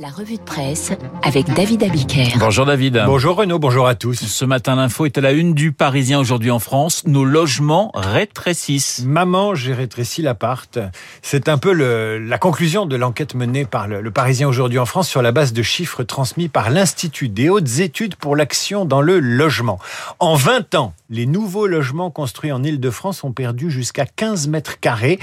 La revue de presse avec David Abiker. Bonjour David. Bonjour Renaud, bonjour à tous. Ce matin, l'info est à la une du Parisien aujourd'hui en France. Nos logements rétrécissent. Maman, j'ai rétréci l'appart. C'est un peu le, la conclusion de l'enquête menée par le, le Parisien aujourd'hui en France sur la base de chiffres transmis par l'Institut des hautes études pour l'action dans le logement. En 20 ans, les nouveaux logements construits en Ile-de-France ont perdu jusqu'à 15 mètres carrés.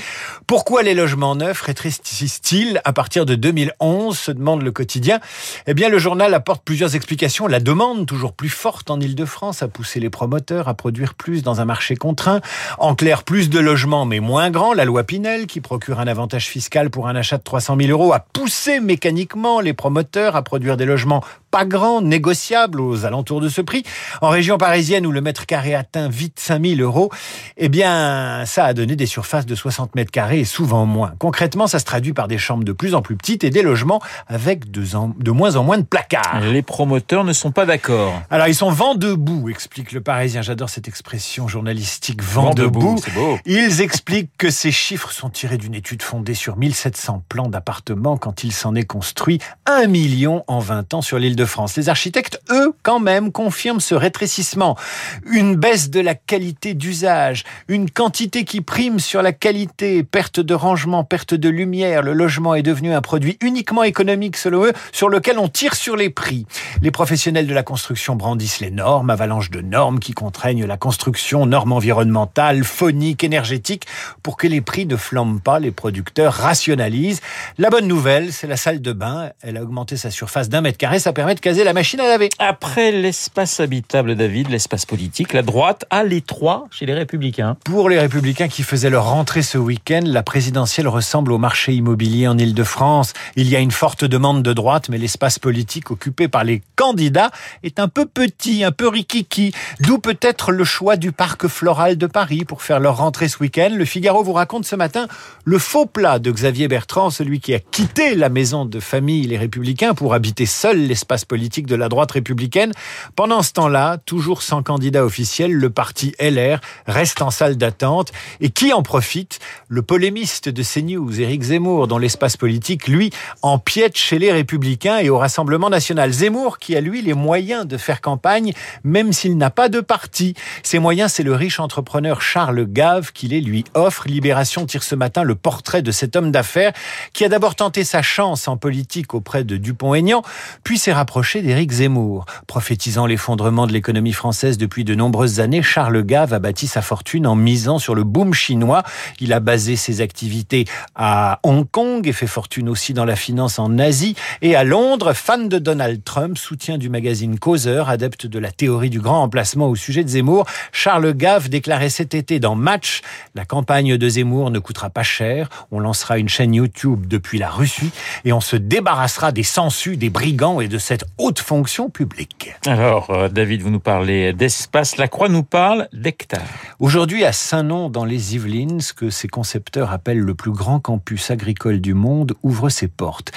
Pourquoi les logements neufs rétrécissent-ils à partir de 2011 se demande le quotidien. Eh bien, le journal apporte plusieurs explications. La demande, toujours plus forte en Ile-de-France, a poussé les promoteurs à produire plus dans un marché contraint. En clair, plus de logements, mais moins grands. La loi Pinel, qui procure un avantage fiscal pour un achat de 300 000 euros, a poussé mécaniquement les promoteurs à produire des logements pas grands, négociables aux alentours de ce prix. En région parisienne, où le mètre carré atteint vite 5000 euros, eh bien, ça a donné des surfaces de 60 mètres carrés et souvent moins. Concrètement, ça se traduit par des chambres de plus en plus petites et des logements avec de, moins en moins de placards. Les promoteurs ne sont pas d'accord. Alors, ils sont vent debout, explique le Parisien. J'adore cette expression journalistique, vent, vent debout. debout ils expliquent que ces chiffres sont tirés d'une étude fondée sur 1700 plans d'appartements quand il s'en est construit un million en 20 ans sur l'île de France. Les architectes, eux, quand même, confirment ce rétrécissement. Une baisse de la qualité d'usage, une quantité qui prime sur la qualité, perte de rangement, perte de lumière. Le logement est devenu un produit uniquement économique, selon eux, sur lequel on tire sur les prix. Les professionnels de la construction brandissent les normes, avalanche de normes qui contraignent la construction, normes environnementales, phoniques, énergétiques, pour que les prix ne flambent pas, les producteurs rationalisent. La bonne nouvelle, c'est la salle de bain. Elle a augmenté sa surface d'un mètre carré, ça permet de caser la machine à laver. Après l'espace habitable, David, l'espace politique, la droite a les trois chez les Républicains. Pour les Républicains qui faisaient leur rentrée ce week-end, la présidentielle ressemble au marché immobilier en Ile-de-France. Il y a une forte demande de droite, mais l'espace politique occupé par les candidats est un peu petit, un peu rikiki. D'où peut-être le choix du parc floral de Paris pour faire leur rentrée ce week-end. Le Figaro vous raconte ce matin le faux plat de Xavier Bertrand, celui qui a quitté la maison de famille Les Républicains pour habiter seul l'espace politique de la droite républicaine. Pendant ce temps-là, toujours sans candidat officiel, le parti LR reste en salle d'attente. Et qui en profite? Le polémiste de CNews, Éric Zemmour, dont l'espace politique, lui, empiète chez les Républicains et au Rassemblement national. Zemmour qui a, lui, les moyens de faire campagne, même s'il n'a pas de parti. Ces moyens, c'est le riche entrepreneur Charles Gave qui les lui offre. Libération tire ce matin le portrait de cet homme d'affaires qui a d'abord tenté sa chance en politique auprès de Dupont-Aignan, puis s'est rapproché d'Éric Zemmour. Prophétisant l'effondrement de l'économie française depuis de nombreuses années, Charles Gave a bâti sa fortune en misant sur le boom chinois. Il a basé ses activités à Hong Kong et fait fortune aussi dans la finance en Asie. Et à Londres, fan de Donald Trump, soutien du magazine Causeur, adepte de la théorie du grand emplacement au sujet de Zemmour, Charles Gave déclarait cet été dans Match, la campagne de Zemmour ne coûtera pas cher, on lancera une chaîne YouTube depuis la Russie et on se débarrassera des sangsues, des brigands et de cette haute fonction publique. Alors, euh, David, vous nous parlez d'espace. La Croix nous parle d'hectares. Aujourd'hui, à Saint-Nom, dans les Yvelines, ce que ses concepteurs appellent le plus grand campus agricole du monde, ouvre ses portes.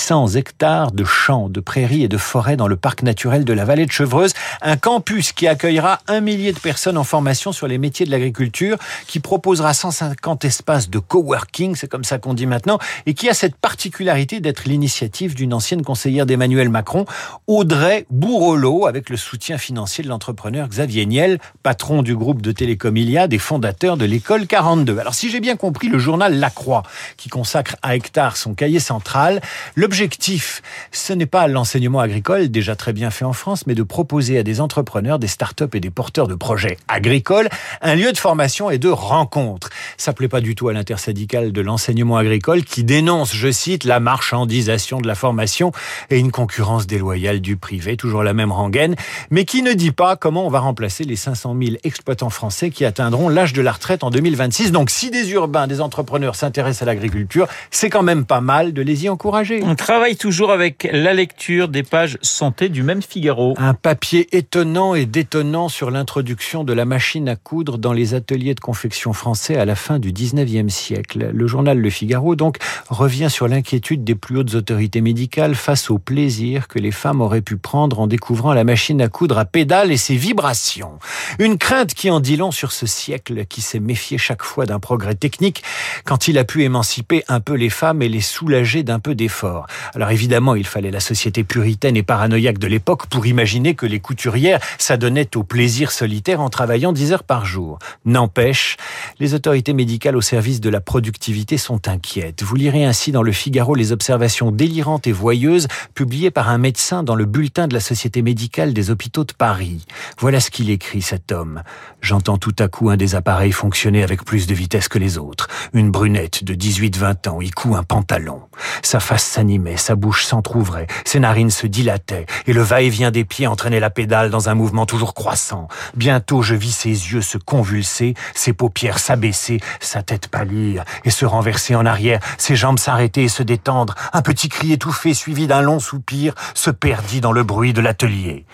600 hectares de champs, de prairies et de forêts dans le parc naturel de la vallée de Chevreuse. Un campus qui accueillera un millier de personnes en formation sur les métiers de l'agriculture, qui proposera 150 espaces de coworking, c'est comme ça qu'on dit maintenant, et qui a cette particularité d'être l'initiative d'une ancienne conseillère d'Emmanuel Macron, Audrey Bourrelot, avec le soutien financier de l'entrepreneur Xavier Niel, patron du groupe de télécom Iliad et fondateur de l'école 42. Alors si j'ai bien compris, le journal La Croix, qui consacre à Hectare son cahier central, l'objectif, ce n'est pas l'enseignement agricole, déjà très bien fait en France, mais de proposer à des entrepreneurs, des startups et des porteurs de projets agricoles un lieu de formation et de rencontre. Ça plaît pas du tout à l'intersyndicale de l'enseignement agricole qui dénonce, je cite, la marchandisation de la formation et une concurrence déloyale du privé, toujours la même rengaine, mais qui ne dit pas comment on va remplacer les 500 000 exploitants français qui atteindront l'âge de la retraite en 2026. Donc si des urbains, des entrepreneurs s'intéressent à l'agriculture, c'est quand même pas mal de les y encourager. Travaille toujours avec la lecture des pages santé du même Figaro. Un papier étonnant et détonnant sur l'introduction de la machine à coudre dans les ateliers de confection français à la fin du 19e siècle. Le journal Le Figaro, donc, revient sur l'inquiétude des plus hautes autorités médicales face au plaisir que les femmes auraient pu prendre en découvrant la machine à coudre à pédales et ses vibrations. Une crainte qui en dit long sur ce siècle qui s'est méfié chaque fois d'un progrès technique quand il a pu émanciper un peu les femmes et les soulager d'un peu d'effort. Alors évidemment, il fallait la société puritaine et paranoïaque de l'époque pour imaginer que les couturières s'adonnaient au plaisir solitaire en travaillant 10 heures par jour. N'empêche, les autorités médicales au service de la productivité sont inquiètes. Vous lirez ainsi dans le Figaro les observations délirantes et voyeuses publiées par un médecin dans le bulletin de la Société médicale des hôpitaux de Paris. Voilà ce qu'il écrit, cet homme. J'entends tout à coup un des appareils fonctionner avec plus de vitesse que les autres. Une brunette de 18-20 ans y coud un pantalon. Sa face s'animait, sa bouche s'entr'ouvrait, ses narines se dilataient, et le va-et-vient des pieds entraînait la pédale dans un mouvement toujours croissant. Bientôt je vis ses yeux se convulser, ses paupières s'abaisser, sa tête pâlir et se renverser en arrière, ses jambes s'arrêter et se détendre. Un petit cri étouffé suivi d'un long soupir se perdit dans le bruit de l'atelier.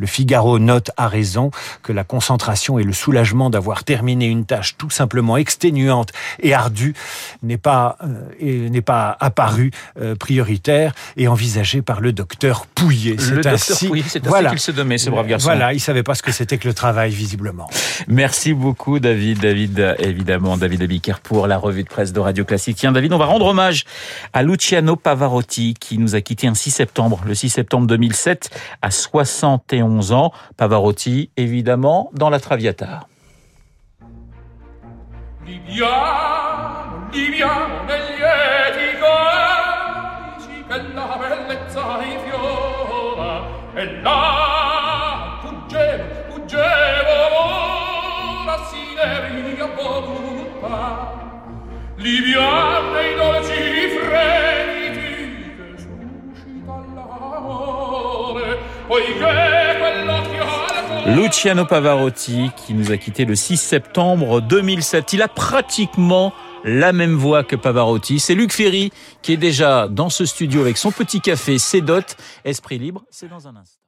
Le Figaro note à raison que la concentration et le soulagement d'avoir terminé une tâche tout simplement exténuante et ardue n'est pas euh, n'est pas apparu euh, prioritaire et envisagé par le docteur Pouillet. Le docteur Pouillet, c'est voilà. qu'il se nommait, ce brave garçon. Voilà, il savait pas ce que c'était que le travail, visiblement. Merci beaucoup, David. David, évidemment, David Abiker pour la revue de presse de Radio Classique. Tiens, David, on va rendre hommage à Luciano Pavarotti qui nous a quitté un 6 septembre, le 6 septembre 2007, à 71 ans. Pavarotti, évidemment, dans la Traviata. Luciano Pavarotti qui nous a quitté le 6 septembre 2007. Il a pratiquement la même voix que Pavarotti. C'est Luc Ferry qui est déjà dans ce studio avec son petit café, ses dots. Esprit libre, c'est dans un instant.